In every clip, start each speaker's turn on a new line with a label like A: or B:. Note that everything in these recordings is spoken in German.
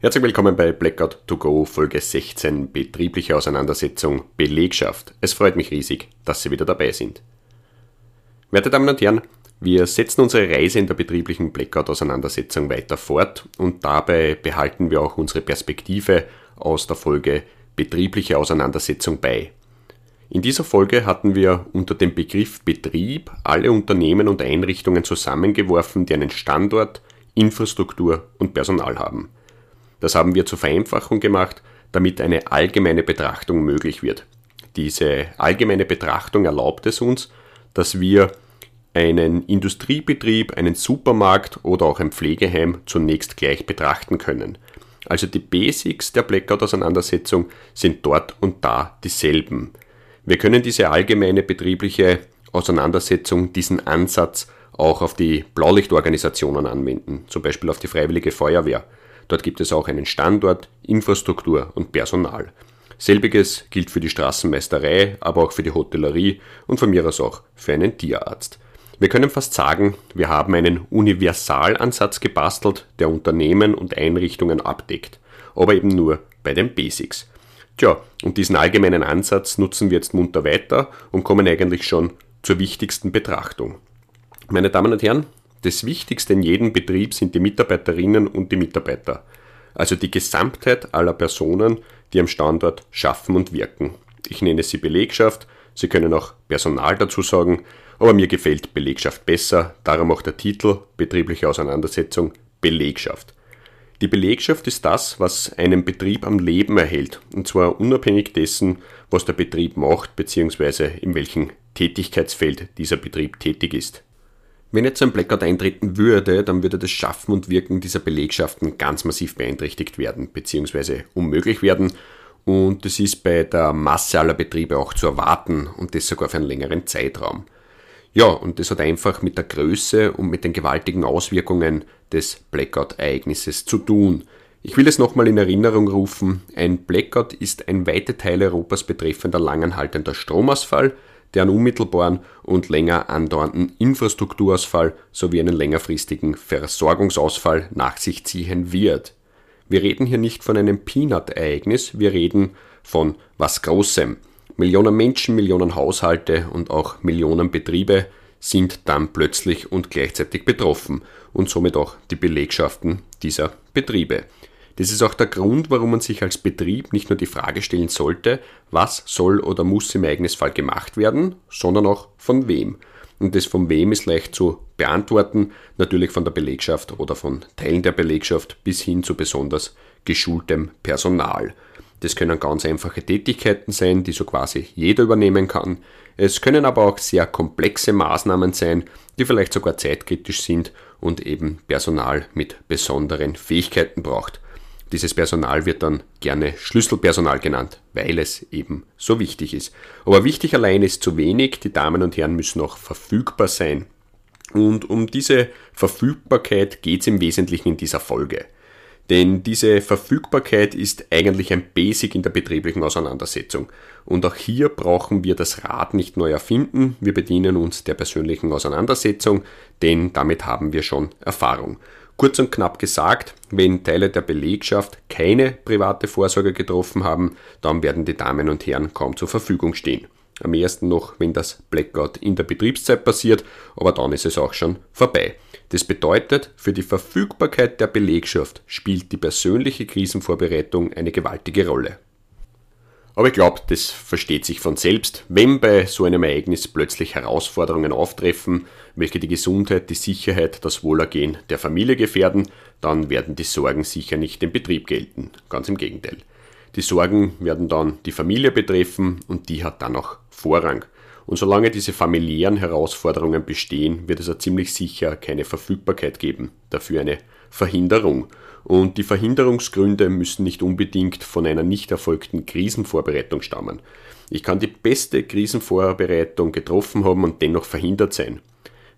A: Herzlich willkommen bei Blackout to Go Folge 16 Betriebliche Auseinandersetzung Belegschaft. Es freut mich riesig, dass Sie wieder dabei sind. Werte Damen und Herren, wir setzen unsere Reise in der betrieblichen Blackout-Auseinandersetzung weiter fort und dabei behalten wir auch unsere Perspektive aus der Folge Betriebliche Auseinandersetzung bei. In dieser Folge hatten wir unter dem Begriff Betrieb alle Unternehmen und Einrichtungen zusammengeworfen, die einen Standort, Infrastruktur und Personal haben. Das haben wir zur Vereinfachung gemacht, damit eine allgemeine Betrachtung möglich wird. Diese allgemeine Betrachtung erlaubt es uns, dass wir einen Industriebetrieb, einen Supermarkt oder auch ein Pflegeheim zunächst gleich betrachten können. Also die Basics der Blackout-Auseinandersetzung sind dort und da dieselben. Wir können diese allgemeine betriebliche Auseinandersetzung, diesen Ansatz auch auf die Blaulichtorganisationen anwenden, zum Beispiel auf die Freiwillige Feuerwehr. Dort gibt es auch einen Standort, Infrastruktur und Personal. Selbiges gilt für die Straßenmeisterei, aber auch für die Hotellerie und von mir aus auch für einen Tierarzt. Wir können fast sagen, wir haben einen Universalansatz gebastelt, der Unternehmen und Einrichtungen abdeckt, aber eben nur bei den Basics. Tja, und diesen allgemeinen Ansatz nutzen wir jetzt munter weiter und kommen eigentlich schon zur wichtigsten Betrachtung. Meine Damen und Herren, das Wichtigste in jedem Betrieb sind die Mitarbeiterinnen und die Mitarbeiter, also die Gesamtheit aller Personen, die am Standort schaffen und wirken. Ich nenne sie Belegschaft, Sie können auch Personal dazu sagen, aber mir gefällt Belegschaft besser, darum auch der Titel Betriebliche Auseinandersetzung Belegschaft. Die Belegschaft ist das, was einen Betrieb am Leben erhält, und zwar unabhängig dessen, was der Betrieb macht bzw. in welchem Tätigkeitsfeld dieser Betrieb tätig ist. Wenn jetzt ein Blackout eintreten würde, dann würde das Schaffen und Wirken dieser Belegschaften ganz massiv beeinträchtigt werden bzw. unmöglich werden und das ist bei der Masse aller Betriebe auch zu erwarten und das sogar für einen längeren Zeitraum. Ja, und das hat einfach mit der Größe und mit den gewaltigen Auswirkungen des Blackout-Ereignisses zu tun. Ich will es nochmal in Erinnerung rufen, ein Blackout ist ein weite Teile Europas betreffender langanhaltender Stromausfall, der einen unmittelbaren und länger andauernden Infrastrukturausfall sowie einen längerfristigen Versorgungsausfall nach sich ziehen wird. Wir reden hier nicht von einem Peanut-Ereignis, wir reden von was Großem. Millionen Menschen, Millionen Haushalte und auch Millionen Betriebe sind dann plötzlich und gleichzeitig betroffen und somit auch die Belegschaften dieser Betriebe. Das ist auch der Grund, warum man sich als Betrieb nicht nur die Frage stellen sollte, was soll oder muss im Ereignisfall gemacht werden, sondern auch von wem. Und das von wem ist leicht zu beantworten, natürlich von der Belegschaft oder von Teilen der Belegschaft bis hin zu besonders geschultem Personal. Das können ganz einfache Tätigkeiten sein, die so quasi jeder übernehmen kann. Es können aber auch sehr komplexe Maßnahmen sein, die vielleicht sogar zeitkritisch sind und eben Personal mit besonderen Fähigkeiten braucht. Dieses Personal wird dann gerne Schlüsselpersonal genannt, weil es eben so wichtig ist. Aber wichtig allein ist zu wenig, die Damen und Herren müssen auch verfügbar sein. Und um diese Verfügbarkeit geht es im Wesentlichen in dieser Folge. Denn diese Verfügbarkeit ist eigentlich ein Basic in der betrieblichen Auseinandersetzung. Und auch hier brauchen wir das Rad nicht neu erfinden. Wir bedienen uns der persönlichen Auseinandersetzung, denn damit haben wir schon Erfahrung. Kurz und knapp gesagt, wenn Teile der Belegschaft keine private Vorsorge getroffen haben, dann werden die Damen und Herren kaum zur Verfügung stehen. Am ersten noch, wenn das Blackout in der Betriebszeit passiert, aber dann ist es auch schon vorbei. Das bedeutet, für die Verfügbarkeit der Belegschaft spielt die persönliche Krisenvorbereitung eine gewaltige Rolle. Aber ich glaube, das versteht sich von selbst. Wenn bei so einem Ereignis plötzlich Herausforderungen auftreffen, welche die Gesundheit, die Sicherheit, das Wohlergehen der Familie gefährden, dann werden die Sorgen sicher nicht im Betrieb gelten. Ganz im Gegenteil. Die Sorgen werden dann die Familie betreffen und die hat dann auch Vorrang. Und solange diese familiären Herausforderungen bestehen, wird es ja ziemlich sicher keine Verfügbarkeit geben, dafür eine Verhinderung. Und die Verhinderungsgründe müssen nicht unbedingt von einer nicht erfolgten Krisenvorbereitung stammen. Ich kann die beste Krisenvorbereitung getroffen haben und dennoch verhindert sein.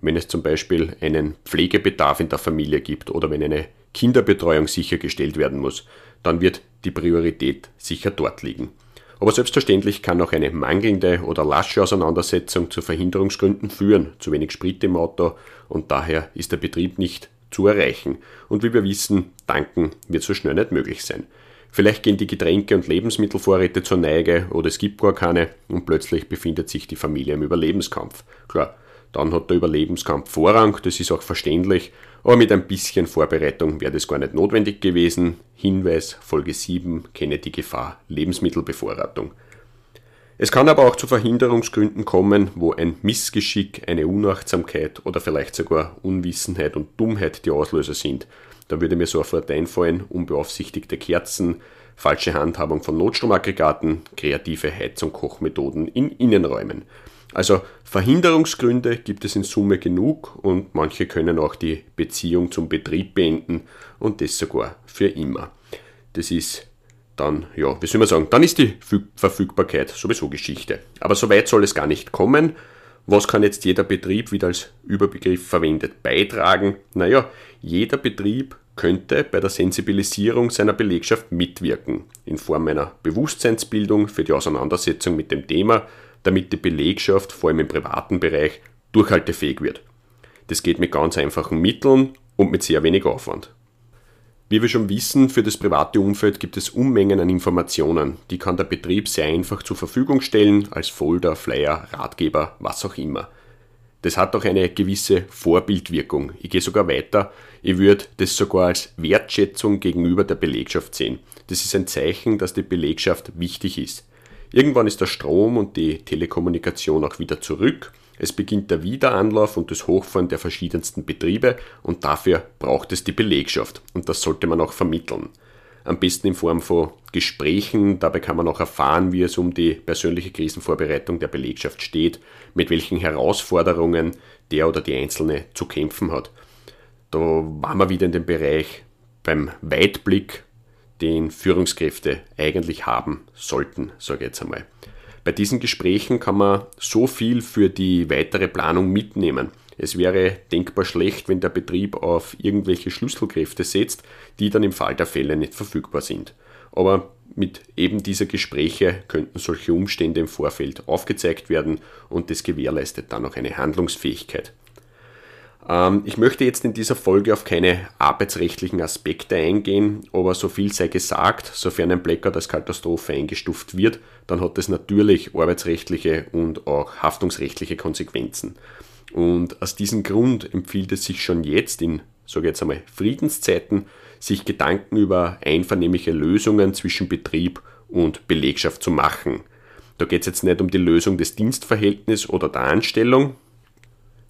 A: Wenn es zum Beispiel einen Pflegebedarf in der Familie gibt oder wenn eine Kinderbetreuung sichergestellt werden muss, dann wird die Priorität sicher dort liegen. Aber selbstverständlich kann auch eine mangelnde oder lasche Auseinandersetzung zu Verhinderungsgründen führen, zu wenig Sprit im Auto und daher ist der Betrieb nicht zu erreichen. Und wie wir wissen, tanken wird so schnell nicht möglich sein. Vielleicht gehen die Getränke und Lebensmittelvorräte zur Neige oder es gibt gar keine und plötzlich befindet sich die Familie im Überlebenskampf. Klar, dann hat der Überlebenskampf Vorrang, das ist auch verständlich, aber mit ein bisschen Vorbereitung wäre das gar nicht notwendig gewesen. Hinweis Folge 7, kenne die Gefahr Lebensmittelbevorratung. Es kann aber auch zu Verhinderungsgründen kommen, wo ein Missgeschick, eine Unachtsamkeit oder vielleicht sogar Unwissenheit und Dummheit die Auslöser sind. Da würde mir sofort einfallen, unbeaufsichtigte Kerzen, falsche Handhabung von Notstromaggregaten, kreative Heiz- und Kochmethoden in Innenräumen. Also Verhinderungsgründe gibt es in Summe genug und manche können auch die Beziehung zum Betrieb beenden und das sogar für immer. Das ist dann, ja, wie soll man sagen, dann ist die Verfügbarkeit sowieso Geschichte. Aber so weit soll es gar nicht kommen. Was kann jetzt jeder Betrieb wieder als Überbegriff verwendet beitragen? Naja, jeder Betrieb könnte bei der Sensibilisierung seiner Belegschaft mitwirken, in Form einer Bewusstseinsbildung für die Auseinandersetzung mit dem Thema, damit die Belegschaft, vor allem im privaten Bereich, durchhaltefähig wird. Das geht mit ganz einfachen Mitteln und mit sehr wenig Aufwand. Wie wir schon wissen, für das private Umfeld gibt es Unmengen an Informationen, die kann der Betrieb sehr einfach zur Verfügung stellen, als Folder, Flyer, Ratgeber, was auch immer. Das hat auch eine gewisse Vorbildwirkung. Ich gehe sogar weiter, ich würde das sogar als Wertschätzung gegenüber der Belegschaft sehen. Das ist ein Zeichen, dass die Belegschaft wichtig ist. Irgendwann ist der Strom und die Telekommunikation auch wieder zurück. Es beginnt der Wiederanlauf und das Hochfahren der verschiedensten Betriebe und dafür braucht es die Belegschaft und das sollte man auch vermitteln. Am besten in Form von Gesprächen, dabei kann man auch erfahren, wie es um die persönliche Krisenvorbereitung der Belegschaft steht, mit welchen Herausforderungen der oder die Einzelne zu kämpfen hat. Da waren wir wieder in dem Bereich beim Weitblick den Führungskräfte eigentlich haben sollten, sage ich jetzt einmal. Bei diesen Gesprächen kann man so viel für die weitere Planung mitnehmen. Es wäre denkbar schlecht, wenn der Betrieb auf irgendwelche Schlüsselkräfte setzt, die dann im Fall der Fälle nicht verfügbar sind. Aber mit eben dieser Gespräche könnten solche Umstände im Vorfeld aufgezeigt werden und das gewährleistet dann auch eine Handlungsfähigkeit. Ähm, ich möchte jetzt in dieser Folge auf keine arbeitsrechtlichen Aspekte eingehen, aber so viel sei gesagt, sofern ein Blackout als Katastrophe eingestuft wird, dann hat es natürlich arbeitsrechtliche und auch haftungsrechtliche Konsequenzen. Und aus diesem Grund empfiehlt es sich schon jetzt in, sage jetzt einmal, Friedenszeiten, sich Gedanken über einvernehmliche Lösungen zwischen Betrieb und Belegschaft zu machen. Da geht es jetzt nicht um die Lösung des Dienstverhältnisses oder der Anstellung,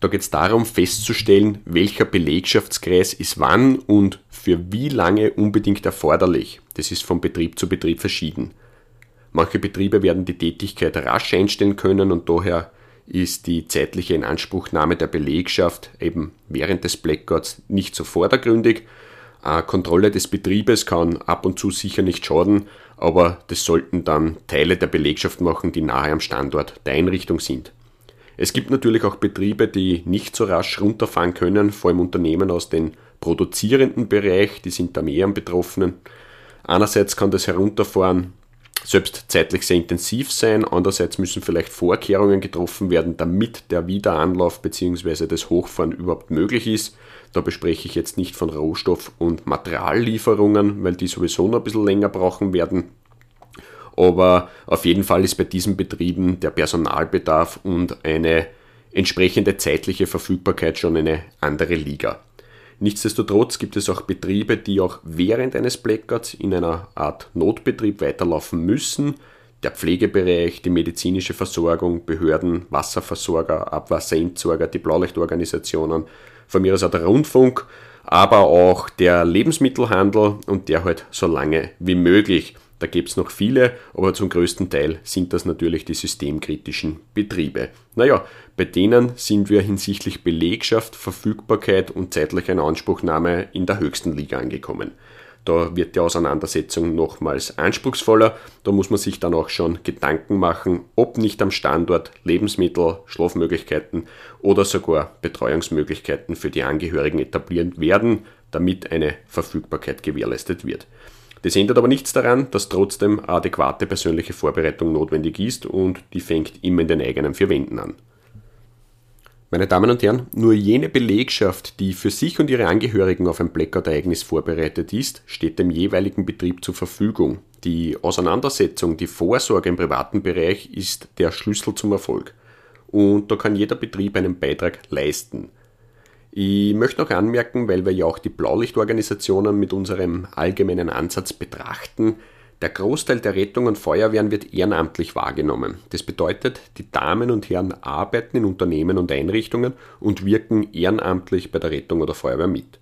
A: da geht es darum festzustellen, welcher Belegschaftskreis ist wann und für wie lange unbedingt erforderlich. Das ist von Betrieb zu Betrieb verschieden. Manche Betriebe werden die Tätigkeit rasch einstellen können und daher ist die zeitliche Inanspruchnahme der Belegschaft eben während des Blackouts nicht so vordergründig. Eine Kontrolle des Betriebes kann ab und zu sicher nicht schaden, aber das sollten dann Teile der Belegschaft machen, die nahe am Standort der Einrichtung sind. Es gibt natürlich auch Betriebe, die nicht so rasch runterfahren können, vor allem Unternehmen aus dem produzierenden Bereich, die sind da mehr am Betroffenen. Einerseits kann das Herunterfahren selbst zeitlich sehr intensiv sein, andererseits müssen vielleicht Vorkehrungen getroffen werden, damit der Wiederanlauf bzw. das Hochfahren überhaupt möglich ist. Da bespreche ich jetzt nicht von Rohstoff- und Materiallieferungen, weil die sowieso noch ein bisschen länger brauchen werden aber auf jeden Fall ist bei diesen Betrieben der Personalbedarf und eine entsprechende zeitliche Verfügbarkeit schon eine andere Liga. Nichtsdestotrotz gibt es auch Betriebe, die auch während eines Blackouts in einer Art Notbetrieb weiterlaufen müssen. Der Pflegebereich, die medizinische Versorgung, Behörden, Wasserversorger, Abwasserentsorger, die Blaulichtorganisationen, von mir aus auch der Rundfunk, aber auch der Lebensmittelhandel und der halt so lange wie möglich. Da gibt es noch viele, aber zum größten Teil sind das natürlich die systemkritischen Betriebe. Naja, bei denen sind wir hinsichtlich Belegschaft, Verfügbarkeit und zeitlicher Inanspruchnahme in der höchsten Liga angekommen. Da wird die Auseinandersetzung nochmals anspruchsvoller. Da muss man sich dann auch schon Gedanken machen, ob nicht am Standort Lebensmittel, Schlafmöglichkeiten oder sogar Betreuungsmöglichkeiten für die Angehörigen etabliert werden, damit eine Verfügbarkeit gewährleistet wird. Das ändert aber nichts daran, dass trotzdem adäquate persönliche Vorbereitung notwendig ist und die fängt immer in den eigenen vier Wänden an. Meine Damen und Herren, nur jene Belegschaft, die für sich und ihre Angehörigen auf ein Blackout-Ereignis vorbereitet ist, steht dem jeweiligen Betrieb zur Verfügung. Die Auseinandersetzung, die Vorsorge im privaten Bereich ist der Schlüssel zum Erfolg. Und da kann jeder Betrieb einen Beitrag leisten. Ich möchte noch anmerken, weil wir ja auch die Blaulichtorganisationen mit unserem allgemeinen Ansatz betrachten, der Großteil der Rettung und Feuerwehren wird ehrenamtlich wahrgenommen. Das bedeutet, die Damen und Herren arbeiten in Unternehmen und Einrichtungen und wirken ehrenamtlich bei der Rettung oder Feuerwehr mit.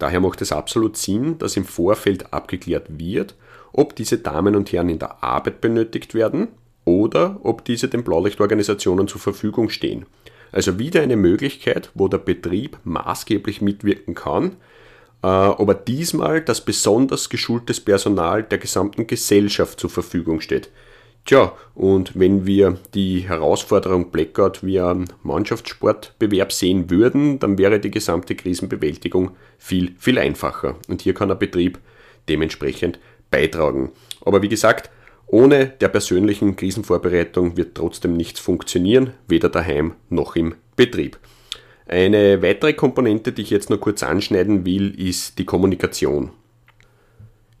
A: Daher macht es absolut Sinn, dass im Vorfeld abgeklärt wird, ob diese Damen und Herren in der Arbeit benötigt werden oder ob diese den Blaulichtorganisationen zur Verfügung stehen. Also wieder eine Möglichkeit, wo der Betrieb maßgeblich mitwirken kann, äh, aber diesmal das besonders geschultes Personal der gesamten Gesellschaft zur Verfügung steht. Tja, und wenn wir die Herausforderung Blackout wie ein Mannschaftssportbewerb sehen würden, dann wäre die gesamte Krisenbewältigung viel, viel einfacher. Und hier kann ein Betrieb dementsprechend beitragen. Aber wie gesagt, ohne der persönlichen Krisenvorbereitung wird trotzdem nichts funktionieren, weder daheim noch im Betrieb. Eine weitere Komponente, die ich jetzt nur kurz anschneiden will, ist die Kommunikation.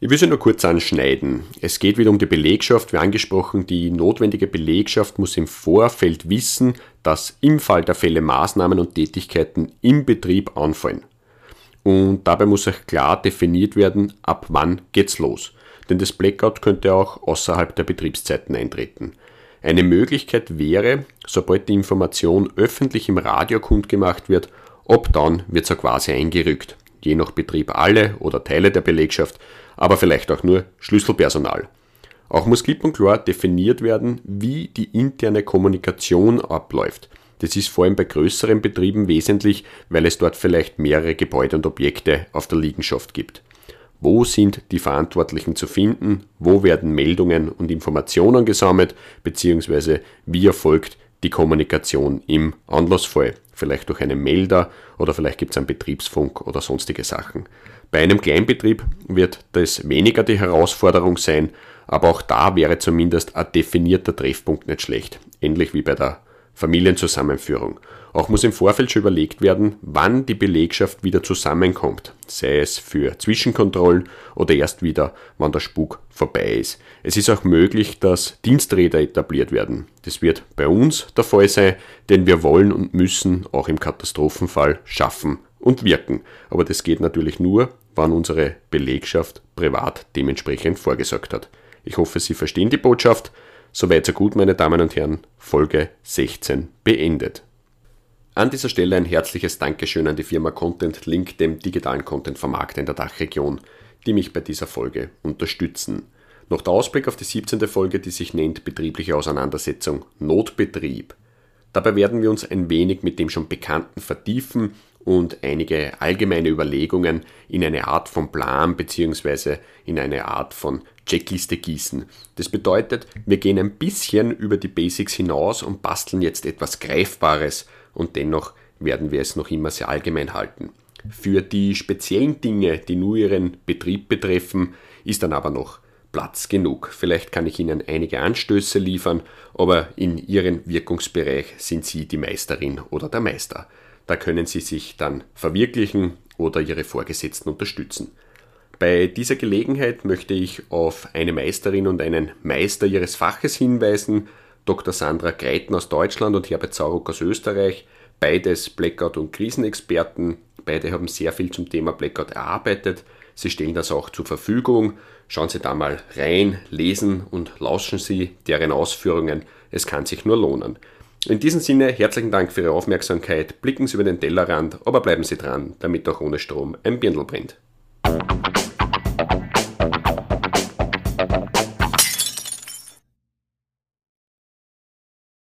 A: Ich will sie nur kurz anschneiden. Es geht wieder um die Belegschaft. Wie angesprochen, die notwendige Belegschaft muss im Vorfeld wissen, dass im Fall der Fälle Maßnahmen und Tätigkeiten im Betrieb anfallen. Und dabei muss auch klar definiert werden, ab wann geht's los. Denn das Blackout könnte auch außerhalb der Betriebszeiten eintreten. Eine Möglichkeit wäre, sobald die Information öffentlich im Radio kundgemacht wird, dann wird sie quasi eingerückt. Je nach Betrieb alle oder Teile der Belegschaft, aber vielleicht auch nur Schlüsselpersonal. Auch muss klipp und klar definiert werden, wie die interne Kommunikation abläuft. Das ist vor allem bei größeren Betrieben wesentlich, weil es dort vielleicht mehrere Gebäude und Objekte auf der Liegenschaft gibt. Wo sind die Verantwortlichen zu finden? Wo werden Meldungen und Informationen gesammelt? Beziehungsweise wie erfolgt die Kommunikation im Anlassfall? Vielleicht durch einen Melder oder vielleicht gibt es einen Betriebsfunk oder sonstige Sachen. Bei einem Kleinbetrieb wird das weniger die Herausforderung sein, aber auch da wäre zumindest ein definierter Treffpunkt nicht schlecht. Ähnlich wie bei der Familienzusammenführung. Auch muss im Vorfeld schon überlegt werden, wann die Belegschaft wieder zusammenkommt, sei es für Zwischenkontrollen oder erst wieder, wann der Spuk vorbei ist. Es ist auch möglich, dass Diensträder etabliert werden. Das wird bei uns der Fall sein, denn wir wollen und müssen auch im Katastrophenfall schaffen und wirken. Aber das geht natürlich nur, wann unsere Belegschaft privat dementsprechend vorgesorgt hat. Ich hoffe, Sie verstehen die Botschaft. Soweit so gut, meine Damen und Herren, Folge 16 beendet. An dieser Stelle ein herzliches Dankeschön an die Firma Content Link, dem digitalen Content-Vermarkter in der Dachregion, die mich bei dieser Folge unterstützen. Noch der Ausblick auf die 17. Folge, die sich nennt Betriebliche Auseinandersetzung Notbetrieb. Dabei werden wir uns ein wenig mit dem schon Bekannten vertiefen und einige allgemeine Überlegungen in eine Art von Plan bzw. in eine Art von Checkliste gießen. Das bedeutet, wir gehen ein bisschen über die Basics hinaus und basteln jetzt etwas Greifbares und dennoch werden wir es noch immer sehr allgemein halten. Für die speziellen Dinge, die nur Ihren Betrieb betreffen, ist dann aber noch Platz genug. Vielleicht kann ich Ihnen einige Anstöße liefern, aber in Ihrem Wirkungsbereich sind Sie die Meisterin oder der Meister. Da können Sie sich dann verwirklichen oder Ihre Vorgesetzten unterstützen. Bei dieser Gelegenheit möchte ich auf eine Meisterin und einen Meister ihres Faches hinweisen, Dr. Sandra Greiten aus Deutschland und Herbert Sauruck aus Österreich, beides Blackout- und Krisenexperten. Beide haben sehr viel zum Thema Blackout erarbeitet. Sie stellen das auch zur Verfügung. Schauen Sie da mal rein, lesen und lauschen Sie deren Ausführungen. Es kann sich nur lohnen. In diesem Sinne herzlichen Dank für Ihre Aufmerksamkeit. Blicken Sie über den Tellerrand, aber bleiben Sie dran, damit auch ohne Strom ein Birndl brennt.